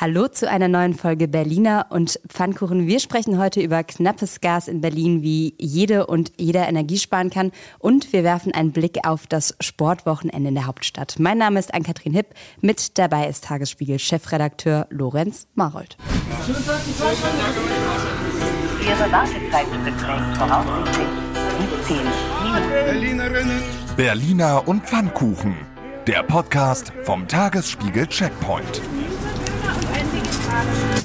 Hallo zu einer neuen Folge Berliner und Pfannkuchen. Wir sprechen heute über knappes Gas in Berlin, wie jede und jeder Energie sparen kann. Und wir werfen einen Blick auf das Sportwochenende in der Hauptstadt. Mein Name ist Ann-Kathrin Hipp. Mit dabei ist Tagesspiegel-Chefredakteur Lorenz Marold. Ihre Wartezeit beträgt voraussichtlich 17 Minuten. Berliner und Pfannkuchen. Der Podcast vom Tagesspiegel Checkpoint. Thank you.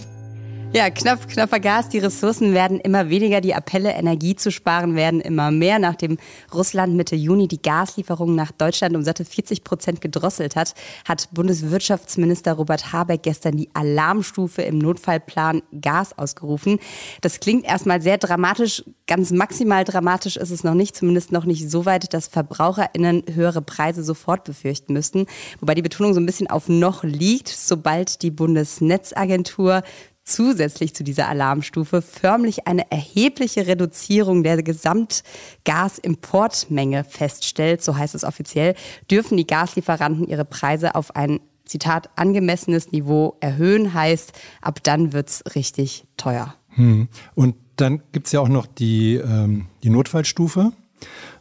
Ja, knapp, knapper Gas. Die Ressourcen werden immer weniger. Die Appelle, Energie zu sparen, werden immer mehr. Nachdem Russland Mitte Juni die Gaslieferungen nach Deutschland um satte 40 Prozent gedrosselt hat, hat Bundeswirtschaftsminister Robert Habeck gestern die Alarmstufe im Notfallplan Gas ausgerufen. Das klingt erstmal sehr dramatisch. Ganz maximal dramatisch ist es noch nicht, zumindest noch nicht so weit, dass VerbraucherInnen höhere Preise sofort befürchten müssten. Wobei die Betonung so ein bisschen auf noch liegt, sobald die Bundesnetzagentur zusätzlich zu dieser Alarmstufe förmlich eine erhebliche Reduzierung der Gesamtgasimportmenge feststellt, so heißt es offiziell, dürfen die Gaslieferanten ihre Preise auf ein Zitat angemessenes Niveau erhöhen, heißt, ab dann wird's richtig teuer. Hm. Und dann gibt's ja auch noch die, ähm, die Notfallstufe.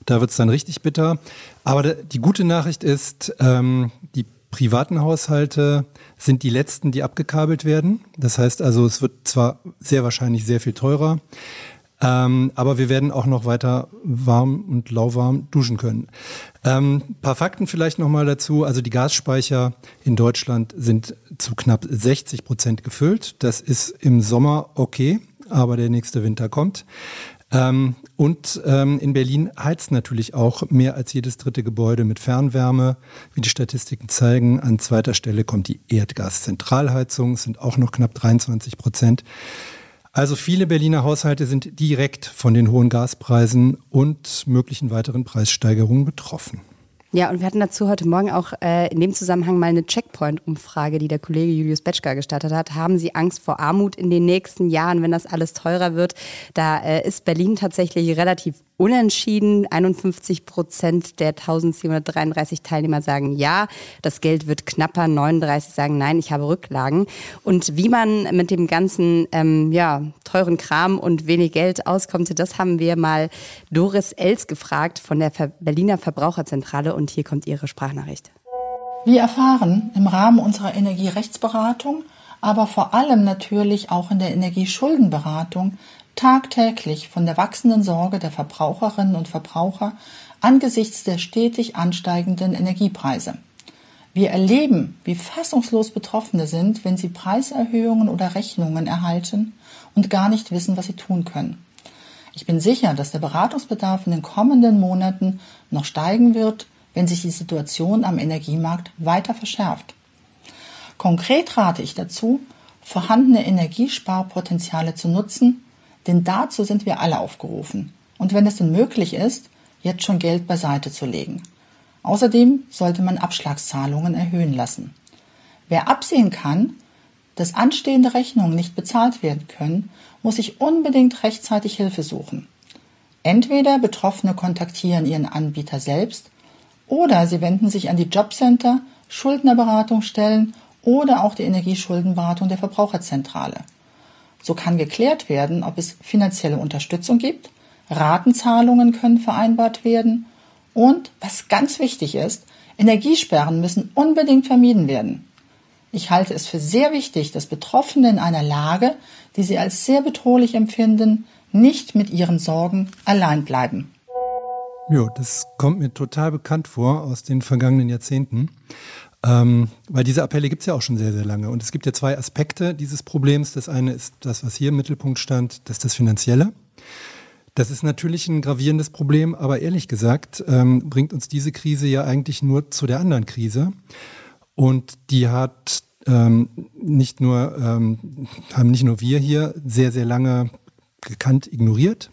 Da wird's dann richtig bitter. Aber die gute Nachricht ist, ähm, die privaten Haushalte sind die letzten, die abgekabelt werden. Das heißt also, es wird zwar sehr wahrscheinlich sehr viel teurer, ähm, aber wir werden auch noch weiter warm und lauwarm duschen können. Ähm, paar Fakten vielleicht nochmal dazu. Also die Gasspeicher in Deutschland sind zu knapp 60 Prozent gefüllt. Das ist im Sommer okay, aber der nächste Winter kommt. Ähm, und ähm, in Berlin heizt natürlich auch mehr als jedes dritte Gebäude mit Fernwärme. Wie die Statistiken zeigen, an zweiter Stelle kommt die Erdgaszentralheizung, sind auch noch knapp 23 Prozent. Also viele Berliner Haushalte sind direkt von den hohen Gaspreisen und möglichen weiteren Preissteigerungen betroffen. Ja, und wir hatten dazu heute Morgen auch äh, in dem Zusammenhang mal eine Checkpoint-Umfrage, die der Kollege Julius Betschka gestartet hat. Haben Sie Angst vor Armut in den nächsten Jahren, wenn das alles teurer wird? Da äh, ist Berlin tatsächlich relativ unentschieden. 51 Prozent der 1733 Teilnehmer sagen ja. Das Geld wird knapper. 39 sagen nein, ich habe Rücklagen. Und wie man mit dem ganzen ähm, ja, teuren Kram und wenig Geld auskommt, das haben wir mal Doris Els gefragt von der Berliner Verbraucherzentrale. Und hier kommt ihre Sprachnachricht. Wir erfahren im Rahmen unserer Energierechtsberatung, aber vor allem natürlich auch in der Energieschuldenberatung, tagtäglich von der wachsenden Sorge der Verbraucherinnen und Verbraucher angesichts der stetig ansteigenden Energiepreise. Wir erleben, wie fassungslos Betroffene sind, wenn sie Preiserhöhungen oder Rechnungen erhalten und gar nicht wissen, was sie tun können. Ich bin sicher, dass der Beratungsbedarf in den kommenden Monaten noch steigen wird, wenn sich die Situation am Energiemarkt weiter verschärft. Konkret rate ich dazu, vorhandene Energiesparpotenziale zu nutzen denn dazu sind wir alle aufgerufen. Und wenn es denn möglich ist, jetzt schon Geld beiseite zu legen. Außerdem sollte man Abschlagszahlungen erhöhen lassen. Wer absehen kann, dass anstehende Rechnungen nicht bezahlt werden können, muss sich unbedingt rechtzeitig Hilfe suchen. Entweder Betroffene kontaktieren ihren Anbieter selbst oder sie wenden sich an die Jobcenter, Schuldnerberatungsstellen oder auch die Energieschuldenberatung der Verbraucherzentrale. So kann geklärt werden, ob es finanzielle Unterstützung gibt, Ratenzahlungen können vereinbart werden und, was ganz wichtig ist, Energiesperren müssen unbedingt vermieden werden. Ich halte es für sehr wichtig, dass Betroffene in einer Lage, die sie als sehr bedrohlich empfinden, nicht mit ihren Sorgen allein bleiben. Ja, das kommt mir total bekannt vor aus den vergangenen Jahrzehnten. Ähm, weil diese Appelle gibt es ja auch schon sehr, sehr lange. Und es gibt ja zwei Aspekte dieses Problems. Das eine ist das, was hier im Mittelpunkt stand, das ist das Finanzielle. Das ist natürlich ein gravierendes Problem, aber ehrlich gesagt ähm, bringt uns diese Krise ja eigentlich nur zu der anderen Krise. Und die hat ähm, nicht nur, ähm, haben nicht nur wir hier sehr, sehr lange gekannt, ignoriert.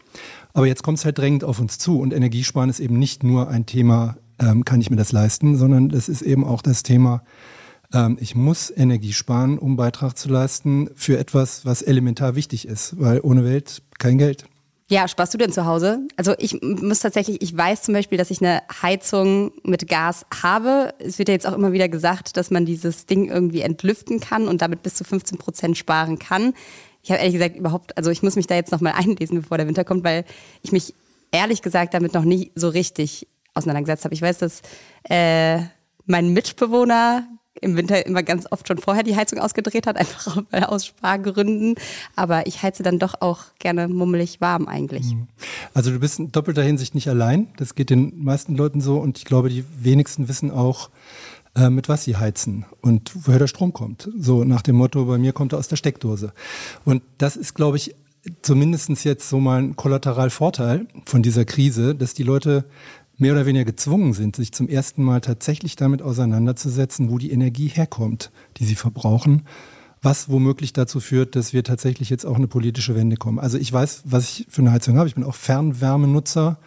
Aber jetzt kommt es halt drängend auf uns zu. Und Energiesparen ist eben nicht nur ein Thema ähm, kann ich mir das leisten, sondern das ist eben auch das Thema, ähm, ich muss Energie sparen, um Beitrag zu leisten für etwas, was elementar wichtig ist, weil ohne Welt kein Geld. Ja, sparst du denn zu Hause? Also ich muss tatsächlich, ich weiß zum Beispiel, dass ich eine Heizung mit Gas habe. Es wird ja jetzt auch immer wieder gesagt, dass man dieses Ding irgendwie entlüften kann und damit bis zu 15 Prozent sparen kann. Ich habe ehrlich gesagt überhaupt, also ich muss mich da jetzt nochmal einlesen, bevor der Winter kommt, weil ich mich ehrlich gesagt damit noch nie so richtig auseinandergesetzt habe. Ich weiß, dass äh, mein Mitbewohner im Winter immer ganz oft schon vorher die Heizung ausgedreht hat, einfach aus Spargründen. Aber ich heize dann doch auch gerne mummelig warm eigentlich. Mhm. Also du bist in doppelter Hinsicht nicht allein. Das geht den meisten Leuten so und ich glaube, die wenigsten wissen auch, äh, mit was sie heizen und woher der Strom kommt. So nach dem Motto, bei mir kommt er aus der Steckdose. Und das ist, glaube ich, zumindest jetzt so mal ein Kollateralvorteil von dieser Krise, dass die Leute mehr oder weniger gezwungen sind, sich zum ersten Mal tatsächlich damit auseinanderzusetzen, wo die Energie herkommt, die sie verbrauchen, was womöglich dazu führt, dass wir tatsächlich jetzt auch eine politische Wende kommen. Also ich weiß, was ich für eine Heizung habe. Ich bin auch Fernwärmenutzer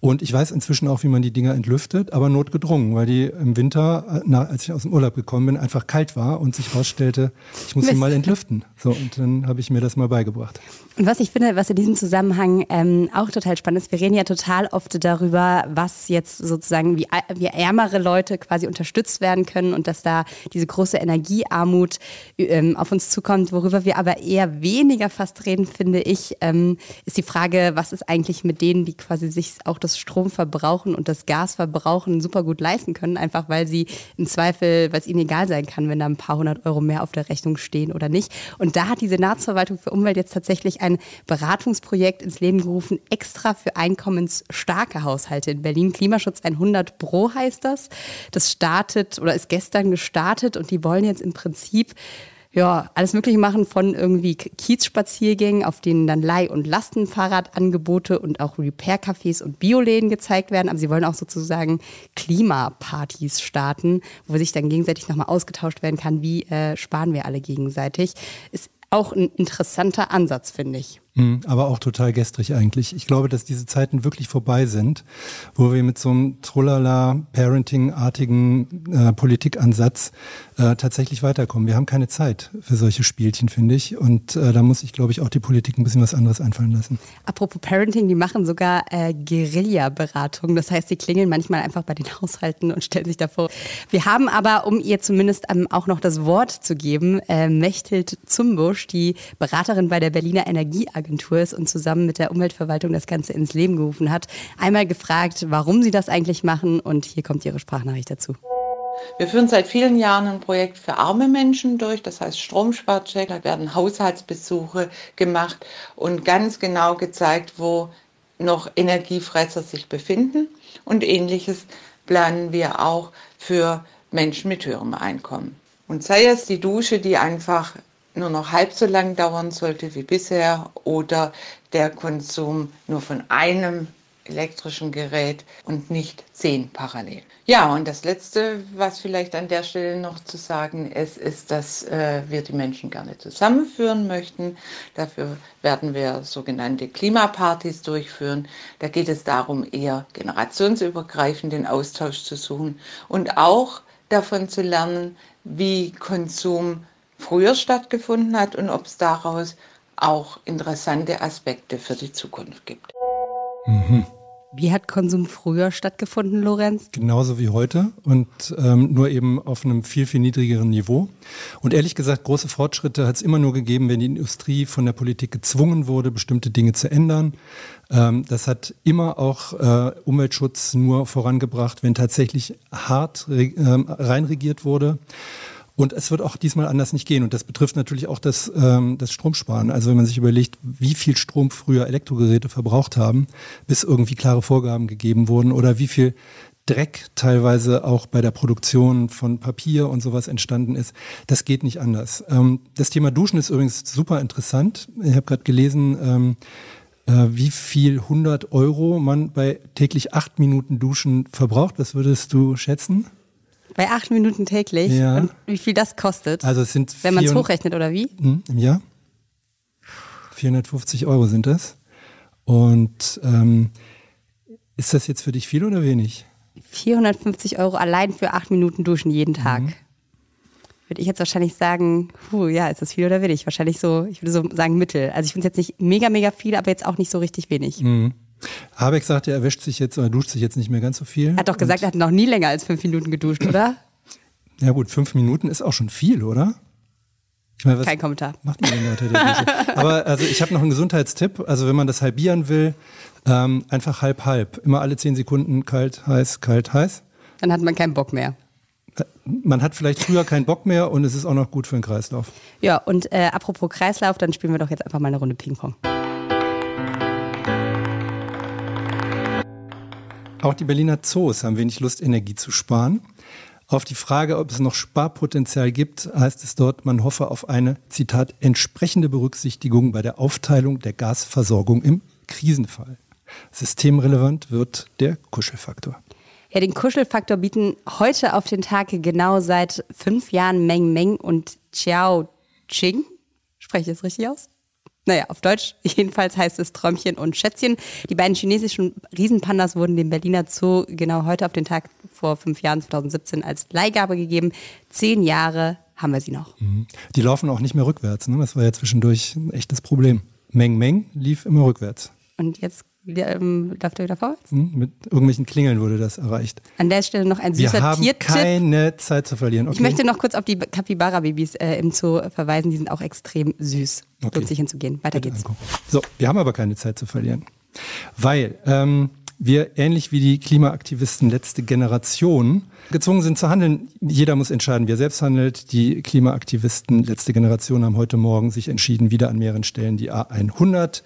und ich weiß inzwischen auch, wie man die Dinger entlüftet, aber notgedrungen, weil die im Winter, na, als ich aus dem Urlaub gekommen bin, einfach kalt war und sich herausstellte, ich muss sie mal entlüften. So, und dann habe ich mir das mal beigebracht. Und was ich finde, was in diesem Zusammenhang ähm, auch total spannend ist, wir reden ja total oft darüber, was jetzt sozusagen, wie, wie ärmere Leute quasi unterstützt werden können und dass da diese große Energiearmut ähm, auf uns zukommt. Worüber wir aber eher weniger fast reden, finde ich, ähm, ist die Frage, was ist eigentlich mit denen, die quasi sich auch das Strom verbrauchen und das Gas verbrauchen, super gut leisten können, einfach weil sie im Zweifel, weil es ihnen egal sein kann, wenn da ein paar hundert Euro mehr auf der Rechnung stehen oder nicht. Und da hat die Senatsverwaltung für Umwelt jetzt tatsächlich ein ein Beratungsprojekt ins Leben gerufen, extra für einkommensstarke Haushalte in Berlin. Klimaschutz 100 Pro heißt das. Das startet oder ist gestern gestartet und die wollen jetzt im Prinzip ja, alles Mögliche machen von irgendwie Kiezspaziergängen, auf denen dann Leih- und Lastenfahrradangebote und auch Repair-Cafés und Bioläden gezeigt werden. Aber sie wollen auch sozusagen Klimapartys starten, wo sich dann gegenseitig nochmal ausgetauscht werden kann, wie äh, sparen wir alle gegenseitig. Ist auch ein interessanter Ansatz, finde ich. Mhm, aber auch total gestrig eigentlich. Ich glaube, dass diese Zeiten wirklich vorbei sind, wo wir mit so einem Trullala Parenting-artigen äh, Politikansatz äh, tatsächlich weiterkommen. Wir haben keine Zeit für solche Spielchen, finde ich. Und äh, da muss ich, glaube ich, auch die Politik ein bisschen was anderes einfallen lassen. Apropos Parenting, die machen sogar äh, Guerilla-Beratung. Das heißt, sie klingeln manchmal einfach bei den Haushalten und stellen sich davor. Wir haben aber, um ihr zumindest ähm, auch noch das Wort zu geben, äh, Mechthild Zumbusch, die Beraterin bei der Berliner Energieagentur, Agentur ist und zusammen mit der Umweltverwaltung das Ganze ins Leben gerufen hat. Einmal gefragt, warum sie das eigentlich machen und hier kommt ihre Sprachnachricht dazu. Wir führen seit vielen Jahren ein Projekt für arme Menschen durch, das heißt Stromsparcheck. Da werden Haushaltsbesuche gemacht und ganz genau gezeigt, wo noch Energiefresser sich befinden. Und ähnliches planen wir auch für Menschen mit höherem Einkommen. Und sei es die Dusche, die einfach nur noch halb so lang dauern sollte wie bisher oder der Konsum nur von einem elektrischen Gerät und nicht zehn parallel. Ja, und das Letzte, was vielleicht an der Stelle noch zu sagen ist, ist, dass äh, wir die Menschen gerne zusammenführen möchten. Dafür werden wir sogenannte Klimapartys durchführen. Da geht es darum, eher generationsübergreifend den Austausch zu suchen und auch davon zu lernen, wie Konsum früher stattgefunden hat und ob es daraus auch interessante Aspekte für die Zukunft gibt. Mhm. Wie hat Konsum früher stattgefunden, Lorenz? Genauso wie heute und ähm, nur eben auf einem viel, viel niedrigeren Niveau. Und ehrlich gesagt, große Fortschritte hat es immer nur gegeben, wenn die Industrie von der Politik gezwungen wurde, bestimmte Dinge zu ändern. Ähm, das hat immer auch äh, Umweltschutz nur vorangebracht, wenn tatsächlich hart äh, reinregiert wurde. Und es wird auch diesmal anders nicht gehen. Und das betrifft natürlich auch das, ähm, das Stromsparen. Also wenn man sich überlegt, wie viel Strom früher Elektrogeräte verbraucht haben, bis irgendwie klare Vorgaben gegeben wurden oder wie viel Dreck teilweise auch bei der Produktion von Papier und sowas entstanden ist. Das geht nicht anders. Ähm, das Thema Duschen ist übrigens super interessant. Ich habe gerade gelesen, ähm, äh, wie viel 100 Euro man bei täglich acht Minuten Duschen verbraucht. Was würdest du schätzen? Bei acht Minuten täglich? Ja. Und wie viel das kostet? Also es sind wenn man es hochrechnet, oder wie? Im Jahr? 450 Euro sind das. Und ähm, ist das jetzt für dich viel oder wenig? 450 Euro allein für acht Minuten duschen jeden Tag. Mhm. würde ich jetzt wahrscheinlich sagen, puh, ja, ist das viel oder wenig? Wahrscheinlich so, ich würde so sagen Mittel. Also ich finde es jetzt nicht mega, mega viel, aber jetzt auch nicht so richtig wenig. Mhm. Habeck sagt, er wäscht sich jetzt oder duscht sich jetzt nicht mehr ganz so viel. Er hat doch gesagt, er hat noch nie länger als fünf Minuten geduscht, oder? Ja gut, fünf Minuten ist auch schon viel, oder? Meine, Kein Kommentar. Macht man denn unter der Dusche? Aber also ich habe noch einen Gesundheitstipp. Also wenn man das halbieren will, ähm, einfach halb halb. Immer alle zehn Sekunden kalt, heiß, kalt, heiß. Dann hat man keinen Bock mehr. Äh, man hat vielleicht früher keinen Bock mehr und es ist auch noch gut für den Kreislauf. Ja, und äh, apropos Kreislauf, dann spielen wir doch jetzt einfach mal eine Runde Ping-Pong. Auch die Berliner Zoos haben wenig Lust, Energie zu sparen. Auf die Frage, ob es noch Sparpotenzial gibt, heißt es dort, man hoffe auf eine, Zitat, entsprechende Berücksichtigung bei der Aufteilung der Gasversorgung im Krisenfall. Systemrelevant wird der Kuschelfaktor. Ja, den Kuschelfaktor bieten heute auf den Tag genau seit fünf Jahren Meng Meng und Xiao Ching. Spreche ich das richtig aus? Naja, auf Deutsch jedenfalls heißt es Träumchen und Schätzchen. Die beiden chinesischen Riesenpandas wurden dem Berliner Zoo genau heute auf den Tag vor fünf Jahren, 2017, als Leihgabe gegeben. Zehn Jahre haben wir sie noch. Mhm. Die laufen auch nicht mehr rückwärts. Ne? Das war ja zwischendurch ein echtes Problem. Meng Meng lief immer rückwärts. Und jetzt ähm, läuft er wieder vorwärts? Hm, mit irgendwelchen Klingeln wurde das erreicht. An der Stelle noch ein süßer Wir haben Tiertipp. keine Zeit zu verlieren. Okay. Ich möchte noch kurz auf die Capybara-Babys äh, im Zoo verweisen. Die sind auch extrem süß. Okay. Lohnt sich hinzugehen. Weiter Bitte geht's. Angucken. So, wir haben aber keine Zeit zu verlieren. Weil ähm, wir ähnlich wie die Klimaaktivisten letzte Generation gezwungen sind zu handeln. Jeder muss entscheiden, wer selbst handelt. Die Klimaaktivisten letzte Generation haben heute Morgen sich entschieden, wieder an mehreren Stellen die A100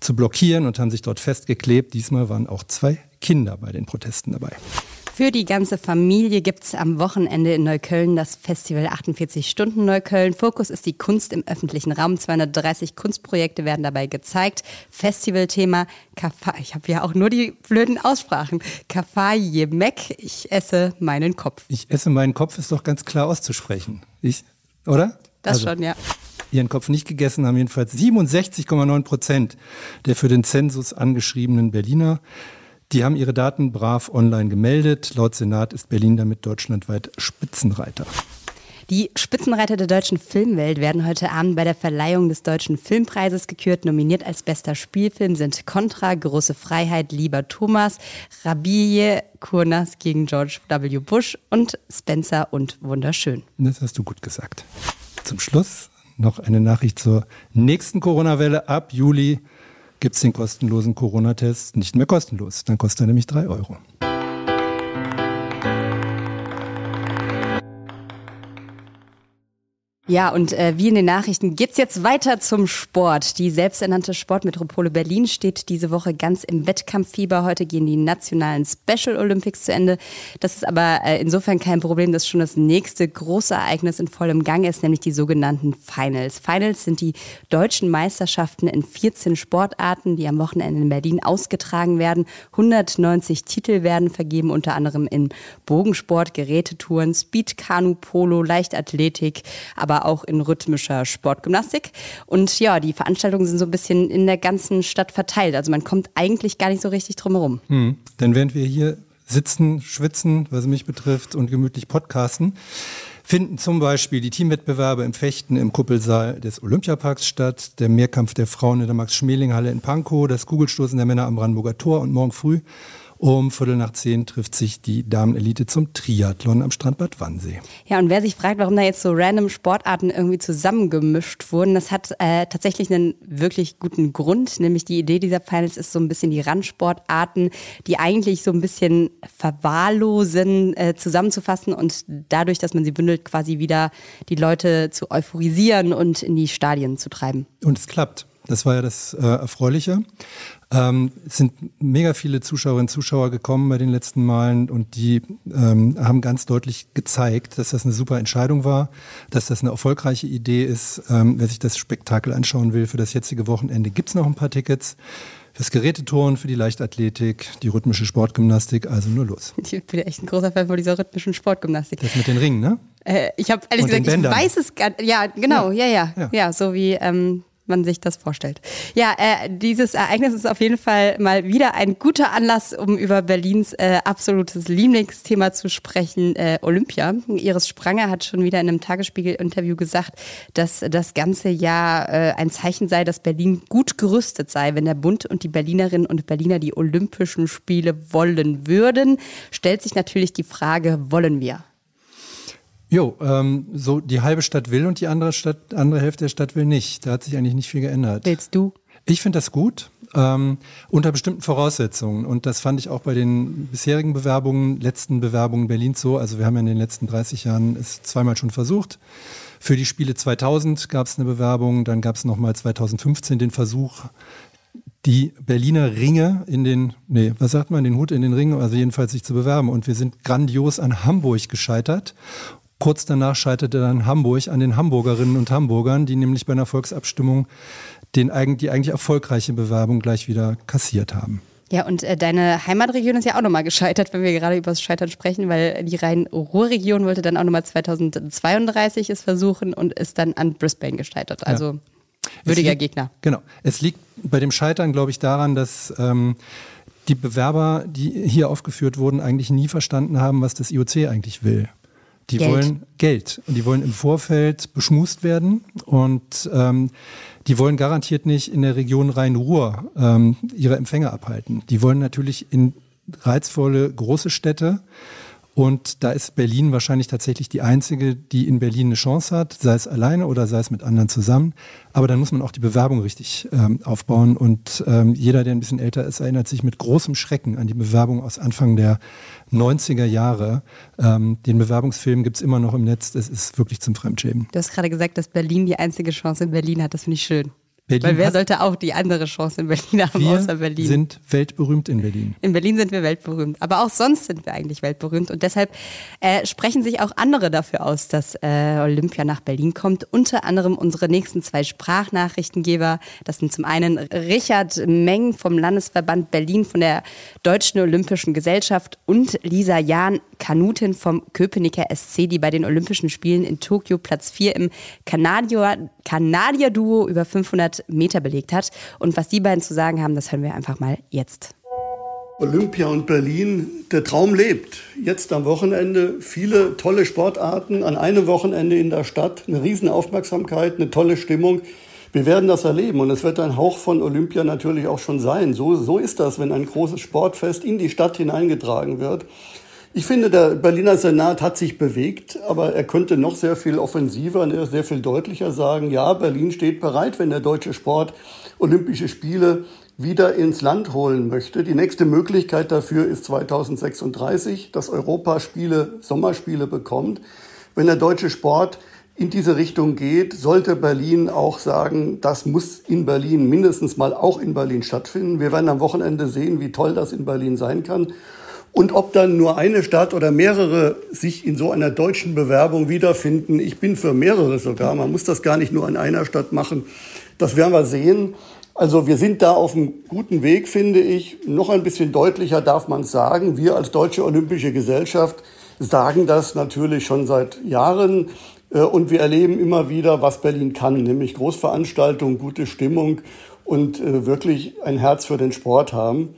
zu blockieren und haben sich dort festgeklebt. Diesmal waren auch zwei Kinder bei den Protesten dabei. Für die ganze Familie gibt es am Wochenende in Neukölln das Festival 48 Stunden Neukölln. Fokus ist die Kunst im öffentlichen Raum. 230 Kunstprojekte werden dabei gezeigt. Festivalthema Kafa ich habe ja auch nur die blöden Aussprachen. Kafayemek, ich esse meinen Kopf. Ich esse meinen Kopf ist doch ganz klar auszusprechen. Ich, oder? Das also. schon, ja ihren Kopf nicht gegessen haben, jedenfalls 67,9 Prozent der für den Zensus angeschriebenen Berliner. Die haben ihre Daten brav online gemeldet. Laut Senat ist Berlin damit deutschlandweit Spitzenreiter. Die Spitzenreiter der deutschen Filmwelt werden heute Abend bei der Verleihung des Deutschen Filmpreises gekürt. Nominiert als bester Spielfilm sind Contra, Große Freiheit, Lieber Thomas, Rabille, Kurnas gegen George W. Bush und Spencer und Wunderschön. Das hast du gut gesagt. Zum Schluss noch eine Nachricht zur nächsten Corona-Welle ab Juli gibt es den kostenlosen Corona-Test nicht mehr kostenlos. Dann kostet er nämlich drei Euro. Ja, und äh, wie in den Nachrichten geht's jetzt weiter zum Sport. Die selbsternannte Sportmetropole Berlin steht diese Woche ganz im Wettkampffieber. Heute gehen die nationalen Special Olympics zu Ende. Das ist aber äh, insofern kein Problem, dass schon das nächste große Ereignis in vollem Gang ist, nämlich die sogenannten Finals. Finals sind die deutschen Meisterschaften in 14 Sportarten, die am Wochenende in Berlin ausgetragen werden. 190 Titel werden vergeben, unter anderem in Bogensport, Gerätetouren, Speed, Kanu, Polo, Leichtathletik, aber aber auch in rhythmischer Sportgymnastik. Und ja, die Veranstaltungen sind so ein bisschen in der ganzen Stadt verteilt. Also man kommt eigentlich gar nicht so richtig drum herum. Hm. Denn während wir hier sitzen, schwitzen, was mich betrifft, und gemütlich podcasten, finden zum Beispiel die Teamwettbewerbe im Fechten im Kuppelsaal des Olympiaparks statt, der Mehrkampf der Frauen in der Max-Schmeling-Halle in Pankow, das Kugelstoßen der Männer am Brandenburger Tor und morgen früh um Viertel nach zehn trifft sich die Damenelite zum Triathlon am Strandbad Wannsee. Ja, und wer sich fragt, warum da jetzt so random Sportarten irgendwie zusammengemischt wurden, das hat äh, tatsächlich einen wirklich guten Grund. Nämlich die Idee dieser Finals ist so ein bisschen die Randsportarten, die eigentlich so ein bisschen verwahrlosen, äh, zusammenzufassen und dadurch, dass man sie bündelt, quasi wieder die Leute zu euphorisieren und in die Stadien zu treiben. Und es klappt. Das war ja das äh, Erfreuliche. Ähm, es sind mega viele Zuschauerinnen und Zuschauer gekommen bei den letzten Malen und die ähm, haben ganz deutlich gezeigt, dass das eine super Entscheidung war, dass das eine erfolgreiche Idee ist. Ähm, wer sich das Spektakel anschauen will für das jetzige Wochenende, gibt es noch ein paar Tickets. Fürs Gerätetouren, für die Leichtathletik, die rhythmische Sportgymnastik, also nur los. Ich bin echt ein großer Fan von dieser rhythmischen Sportgymnastik. Das mit den Ringen, ne? Äh, ich habe ehrlich gesagt, ich weiß es gar nicht. Ja, genau, ja, ja, ja, ja. ja so wie ähm, man sich das vorstellt. Ja, äh, dieses Ereignis ist auf jeden Fall mal wieder ein guter Anlass, um über Berlins äh, absolutes Lieblingsthema zu sprechen, äh, Olympia. Iris Spranger hat schon wieder in einem Tagesspiegel-Interview gesagt, dass das ganze Jahr äh, ein Zeichen sei, dass Berlin gut gerüstet sei, wenn der Bund und die Berlinerinnen und Berliner die Olympischen Spiele wollen würden. Stellt sich natürlich die Frage, wollen wir? Jo, ähm, so die halbe Stadt will und die andere Stadt, andere Hälfte der Stadt will nicht. Da hat sich eigentlich nicht viel geändert. Willst du? Ich finde das gut, ähm, unter bestimmten Voraussetzungen. Und das fand ich auch bei den bisherigen Bewerbungen, letzten Bewerbungen Berlins so. Also wir haben ja in den letzten 30 Jahren es zweimal schon versucht. Für die Spiele 2000 gab es eine Bewerbung, dann gab es nochmal 2015 den Versuch, die Berliner Ringe in den, nee, was sagt man, den Hut in den Ring, also jedenfalls sich zu bewerben. Und wir sind grandios an Hamburg gescheitert. Kurz danach scheiterte dann Hamburg an den Hamburgerinnen und Hamburgern, die nämlich bei einer Volksabstimmung den, die eigentlich erfolgreiche Bewerbung gleich wieder kassiert haben. Ja, und äh, deine Heimatregion ist ja auch nochmal gescheitert, wenn wir gerade über das Scheitern sprechen, weil die Rhein-Ruhr-Region wollte dann auch nochmal 2032 es versuchen und ist dann an Brisbane gescheitert. Also ja. würdiger liegt, Gegner. Genau. Es liegt bei dem Scheitern, glaube ich, daran, dass ähm, die Bewerber, die hier aufgeführt wurden, eigentlich nie verstanden haben, was das IOC eigentlich will. Die Geld. wollen Geld und die wollen im Vorfeld beschmust werden und ähm, die wollen garantiert nicht in der Region Rhein-Ruhr ähm, ihre Empfänger abhalten. Die wollen natürlich in reizvolle große Städte und da ist Berlin wahrscheinlich tatsächlich die einzige, die in Berlin eine Chance hat, sei es alleine oder sei es mit anderen zusammen. Aber dann muss man auch die Bewerbung richtig ähm, aufbauen. Und ähm, jeder, der ein bisschen älter ist, erinnert sich mit großem Schrecken an die Bewerbung aus Anfang der 90er Jahre. Ähm, den Bewerbungsfilm gibt es immer noch im Netz. Das ist wirklich zum Fremdschämen. Du hast gerade gesagt, dass Berlin die einzige Chance in Berlin hat. Das finde ich schön. Berlin Weil wer sollte auch die andere Chance in Berlin haben, wir außer Berlin? Wir sind weltberühmt in Berlin. In Berlin sind wir weltberühmt. Aber auch sonst sind wir eigentlich weltberühmt. Und deshalb äh, sprechen sich auch andere dafür aus, dass äh, Olympia nach Berlin kommt. Unter anderem unsere nächsten zwei Sprachnachrichtengeber. Das sind zum einen Richard Meng vom Landesverband Berlin von der Deutschen Olympischen Gesellschaft und Lisa Jahn, Kanutin vom Köpenicker SC, die bei den Olympischen Spielen in Tokio Platz 4 im Kanadier-Duo Kanadier über 500 Meter belegt hat. Und was die beiden zu sagen haben, das hören wir einfach mal jetzt. Olympia und Berlin, der Traum lebt. Jetzt am Wochenende viele tolle Sportarten, an einem Wochenende in der Stadt, eine Riesenaufmerksamkeit, eine tolle Stimmung. Wir werden das erleben und es wird ein Hauch von Olympia natürlich auch schon sein. So, so ist das, wenn ein großes Sportfest in die Stadt hineingetragen wird. Ich finde, der Berliner Senat hat sich bewegt, aber er könnte noch sehr viel offensiver, sehr viel deutlicher sagen, ja, Berlin steht bereit, wenn der deutsche Sport Olympische Spiele wieder ins Land holen möchte. Die nächste Möglichkeit dafür ist 2036, dass Europa Spiele, Sommerspiele bekommt. Wenn der deutsche Sport in diese Richtung geht, sollte Berlin auch sagen, das muss in Berlin mindestens mal auch in Berlin stattfinden. Wir werden am Wochenende sehen, wie toll das in Berlin sein kann. Und ob dann nur eine Stadt oder mehrere sich in so einer deutschen Bewerbung wiederfinden, ich bin für mehrere sogar. Man muss das gar nicht nur an einer Stadt machen. Das werden wir sehen. Also wir sind da auf einem guten Weg, finde ich. Noch ein bisschen deutlicher darf man sagen. Wir als Deutsche Olympische Gesellschaft sagen das natürlich schon seit Jahren. Äh, und wir erleben immer wieder, was Berlin kann, nämlich Großveranstaltungen, gute Stimmung und äh, wirklich ein Herz für den Sport haben.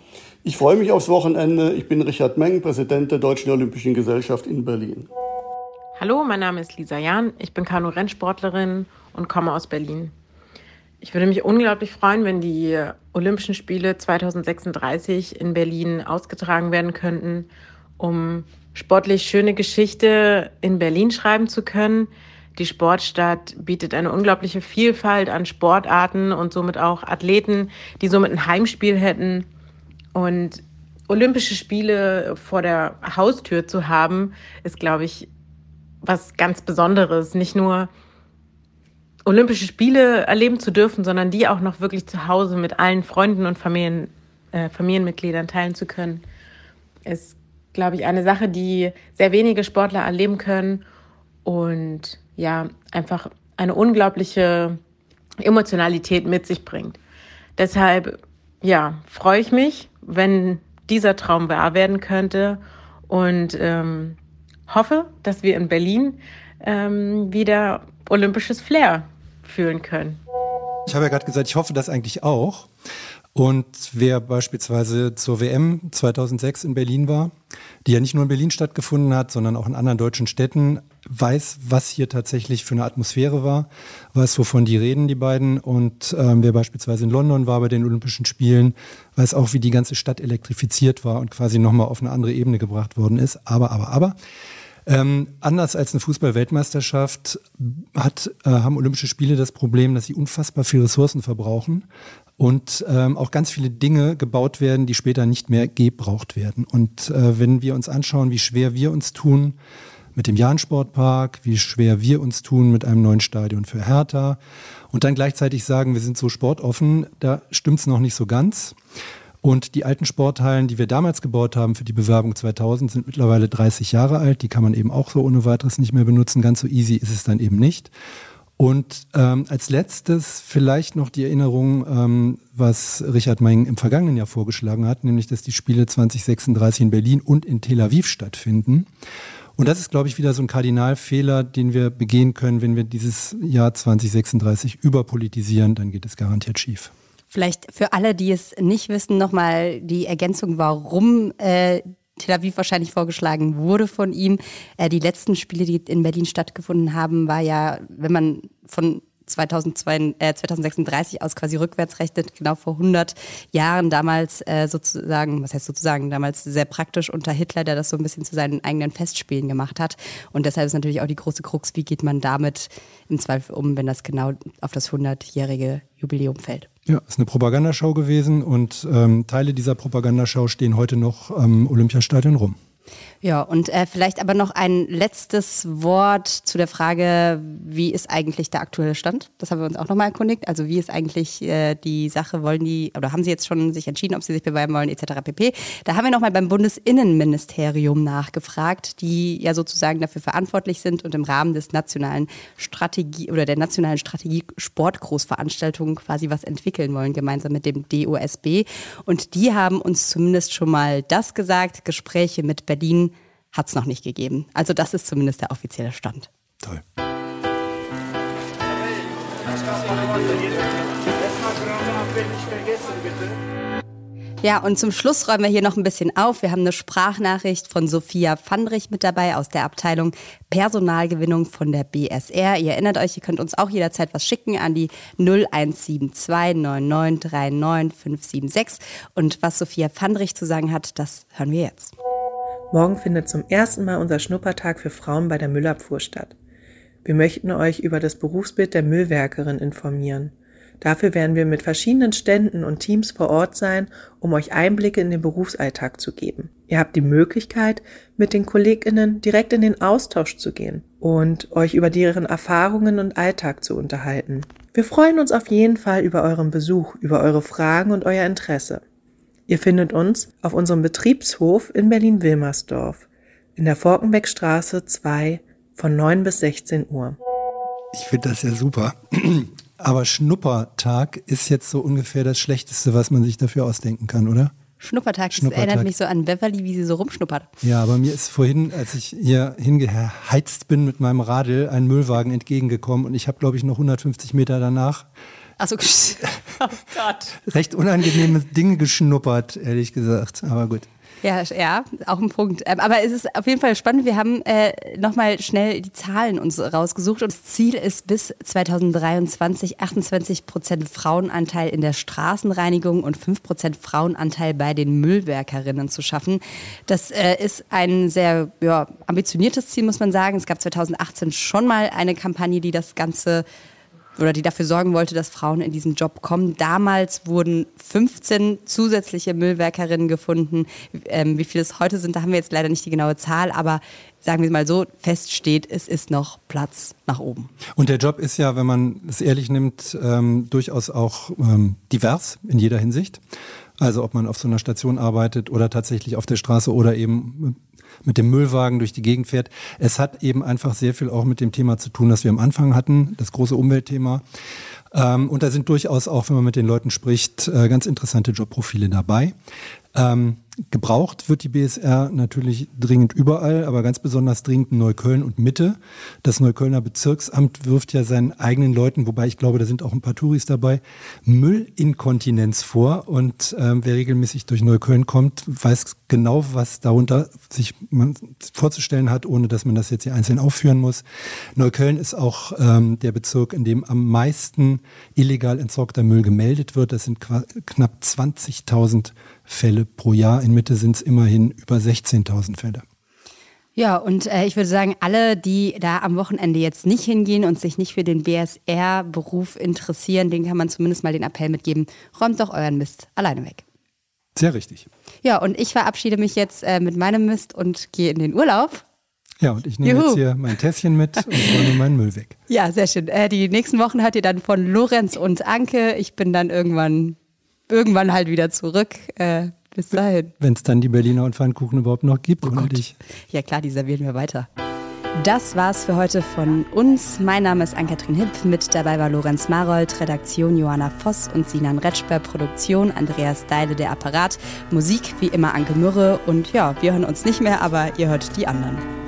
Ich freue mich aufs Wochenende. Ich bin Richard Meng, Präsident der Deutschen Olympischen Gesellschaft in Berlin. Hallo, mein Name ist Lisa Jahn. Ich bin Kanu-Rennsportlerin und komme aus Berlin. Ich würde mich unglaublich freuen, wenn die Olympischen Spiele 2036 in Berlin ausgetragen werden könnten, um sportlich schöne Geschichte in Berlin schreiben zu können. Die Sportstadt bietet eine unglaubliche Vielfalt an Sportarten und somit auch Athleten, die somit ein Heimspiel hätten und Olympische Spiele vor der Haustür zu haben, ist, glaube ich, was ganz Besonderes. Nicht nur Olympische Spiele erleben zu dürfen, sondern die auch noch wirklich zu Hause mit allen Freunden und Familien, äh, Familienmitgliedern teilen zu können, ist, glaube ich, eine Sache, die sehr wenige Sportler erleben können und ja, einfach eine unglaubliche Emotionalität mit sich bringt. Deshalb, ja, freue ich mich wenn dieser Traum wahr werden könnte und ähm, hoffe, dass wir in Berlin ähm, wieder olympisches Flair fühlen können. Ich habe ja gerade gesagt, ich hoffe das eigentlich auch. Und wer beispielsweise zur WM 2006 in Berlin war, die ja nicht nur in Berlin stattgefunden hat, sondern auch in anderen deutschen Städten, weiß, was hier tatsächlich für eine Atmosphäre war, weiß, wovon die reden, die beiden. Und ähm, wer beispielsweise in London war bei den Olympischen Spielen, weiß auch, wie die ganze Stadt elektrifiziert war und quasi nochmal auf eine andere Ebene gebracht worden ist. Aber, aber, aber. Ähm, anders als eine Fußball-Weltmeisterschaft hat, äh, haben Olympische Spiele das Problem, dass sie unfassbar viel Ressourcen verbrauchen und ähm, auch ganz viele Dinge gebaut werden, die später nicht mehr gebraucht werden. Und äh, wenn wir uns anschauen, wie schwer wir uns tun mit dem Jahn-Sportpark, wie schwer wir uns tun mit einem neuen Stadion für Hertha und dann gleichzeitig sagen, wir sind so sportoffen, da stimmt's noch nicht so ganz. Und die alten Sporthallen, die wir damals gebaut haben für die Bewerbung 2000, sind mittlerweile 30 Jahre alt. Die kann man eben auch so ohne weiteres nicht mehr benutzen. Ganz so easy ist es dann eben nicht. Und ähm, als letztes vielleicht noch die Erinnerung, ähm, was Richard Meng im vergangenen Jahr vorgeschlagen hat, nämlich dass die Spiele 2036 in Berlin und in Tel Aviv stattfinden. Und das ist, glaube ich, wieder so ein Kardinalfehler, den wir begehen können, wenn wir dieses Jahr 2036 überpolitisieren, dann geht es garantiert schief. Vielleicht für alle, die es nicht wissen, nochmal die Ergänzung, warum äh, Tel Aviv wahrscheinlich vorgeschlagen wurde von ihm. Äh, die letzten Spiele, die in Berlin stattgefunden haben, war ja, wenn man von 2002, äh, 2036 aus quasi rückwärts rechnet, genau vor 100 Jahren damals äh, sozusagen, was heißt sozusagen, damals sehr praktisch unter Hitler, der das so ein bisschen zu seinen eigenen Festspielen gemacht hat. Und deshalb ist natürlich auch die große Krux, wie geht man damit im Zweifel um, wenn das genau auf das 100-jährige Jubiläum fällt. Ja, ist eine Propagandashow gewesen und ähm, Teile dieser Propagandashow stehen heute noch am Olympiastadion rum. Ja, und äh, vielleicht aber noch ein letztes Wort zu der Frage, wie ist eigentlich der aktuelle Stand? Das haben wir uns auch nochmal erkundigt. Also wie ist eigentlich äh, die Sache, wollen die, oder haben sie jetzt schon sich entschieden, ob sie sich bewerben wollen, etc. pp. Da haben wir nochmal beim Bundesinnenministerium nachgefragt, die ja sozusagen dafür verantwortlich sind und im Rahmen des nationalen Strategie oder der nationalen Strategie Sportgroßveranstaltungen quasi was entwickeln wollen, gemeinsam mit dem DOSB. Und die haben uns zumindest schon mal das gesagt, Gespräche mit Berlin hat es noch nicht gegeben. Also das ist zumindest der offizielle Stand. Toll. Ja, und zum Schluss räumen wir hier noch ein bisschen auf. Wir haben eine Sprachnachricht von Sophia Fandrich mit dabei aus der Abteilung Personalgewinnung von der BSR. Ihr erinnert euch, ihr könnt uns auch jederzeit was schicken an die 0172 9939 576. Und was Sophia Fandrich zu sagen hat, das hören wir jetzt. Morgen findet zum ersten Mal unser Schnuppertag für Frauen bei der Müllabfuhr statt. Wir möchten euch über das Berufsbild der Müllwerkerin informieren. Dafür werden wir mit verschiedenen Ständen und Teams vor Ort sein, um euch Einblicke in den Berufsalltag zu geben. Ihr habt die Möglichkeit, mit den Kolleginnen direkt in den Austausch zu gehen und euch über deren Erfahrungen und Alltag zu unterhalten. Wir freuen uns auf jeden Fall über euren Besuch, über eure Fragen und euer Interesse. Ihr findet uns auf unserem Betriebshof in Berlin-Wilmersdorf in der Forkenbeckstraße 2 von 9 bis 16 Uhr. Ich finde das ja super. Aber Schnuppertag ist jetzt so ungefähr das Schlechteste, was man sich dafür ausdenken kann, oder? Schnuppertag, das erinnert mich so an Beverly, wie sie so rumschnuppert. Ja, aber mir ist vorhin, als ich hier hingeheizt bin mit meinem Radl, ein Müllwagen entgegengekommen und ich habe, glaube ich, noch 150 Meter danach Achso, oh Gott. Recht unangenehme Dinge geschnuppert, ehrlich gesagt. Aber gut. Ja, ja, auch ein Punkt. Ähm, aber es ist auf jeden Fall spannend. Wir haben äh, nochmal schnell die Zahlen uns rausgesucht und das Ziel ist bis 2023 28 Prozent Frauenanteil in der Straßenreinigung und 5 Prozent Frauenanteil bei den Müllwerkerinnen zu schaffen. Das äh, ist ein sehr ja, ambitioniertes Ziel, muss man sagen. Es gab 2018 schon mal eine Kampagne, die das Ganze oder die dafür sorgen wollte, dass Frauen in diesen Job kommen. Damals wurden 15 zusätzliche Müllwerkerinnen gefunden. Ähm, wie viele es heute sind, da haben wir jetzt leider nicht die genaue Zahl, aber sagen wir mal so, feststeht, es ist noch Platz nach oben. Und der Job ist ja, wenn man es ehrlich nimmt, ähm, durchaus auch ähm, divers in jeder Hinsicht. Also ob man auf so einer Station arbeitet oder tatsächlich auf der Straße oder eben mit dem Müllwagen durch die Gegend fährt. Es hat eben einfach sehr viel auch mit dem Thema zu tun, das wir am Anfang hatten, das große Umweltthema. Ähm, und da sind durchaus auch, wenn man mit den Leuten spricht, äh, ganz interessante Jobprofile dabei. Ähm, gebraucht wird die BSR natürlich dringend überall, aber ganz besonders dringend in Neukölln und Mitte. Das Neuköllner Bezirksamt wirft ja seinen eigenen Leuten, wobei ich glaube, da sind auch ein paar Touris dabei, Müllinkontinenz vor. Und ähm, wer regelmäßig durch Neukölln kommt, weiß genau, was darunter sich man vorzustellen hat, ohne dass man das jetzt hier einzeln aufführen muss. Neukölln ist auch ähm, der Bezirk, in dem am meisten illegal entsorgter Müll gemeldet wird. Das sind knapp 20.000 Fälle pro Jahr. In Mitte sind es immerhin über 16.000 Fälle. Ja, und äh, ich würde sagen, alle, die da am Wochenende jetzt nicht hingehen und sich nicht für den BSR-Beruf interessieren, denen kann man zumindest mal den Appell mitgeben, räumt doch euren Mist alleine weg. Sehr richtig. Ja, und ich verabschiede mich jetzt äh, mit meinem Mist und gehe in den Urlaub. Ja, und ich nehme Juhu. jetzt hier mein Tässchen mit und räume meinen Müll weg. Ja, sehr schön. Äh, die nächsten Wochen hört ihr dann von Lorenz und Anke. Ich bin dann irgendwann, irgendwann halt wieder zurück. Äh, bis dahin. Wenn es dann die Berliner und Pfannkuchen überhaupt noch gibt, oh oder dich? Ja klar, die servieren wir weiter. Das war's für heute von uns. Mein Name ist Ann-Kathrin Hipp. Mit dabei war Lorenz Marold, Redaktion Johanna Voss und Sinan Retschper, Produktion Andreas Deile, der Apparat, Musik wie immer Anke Mürre und ja, wir hören uns nicht mehr, aber ihr hört die anderen.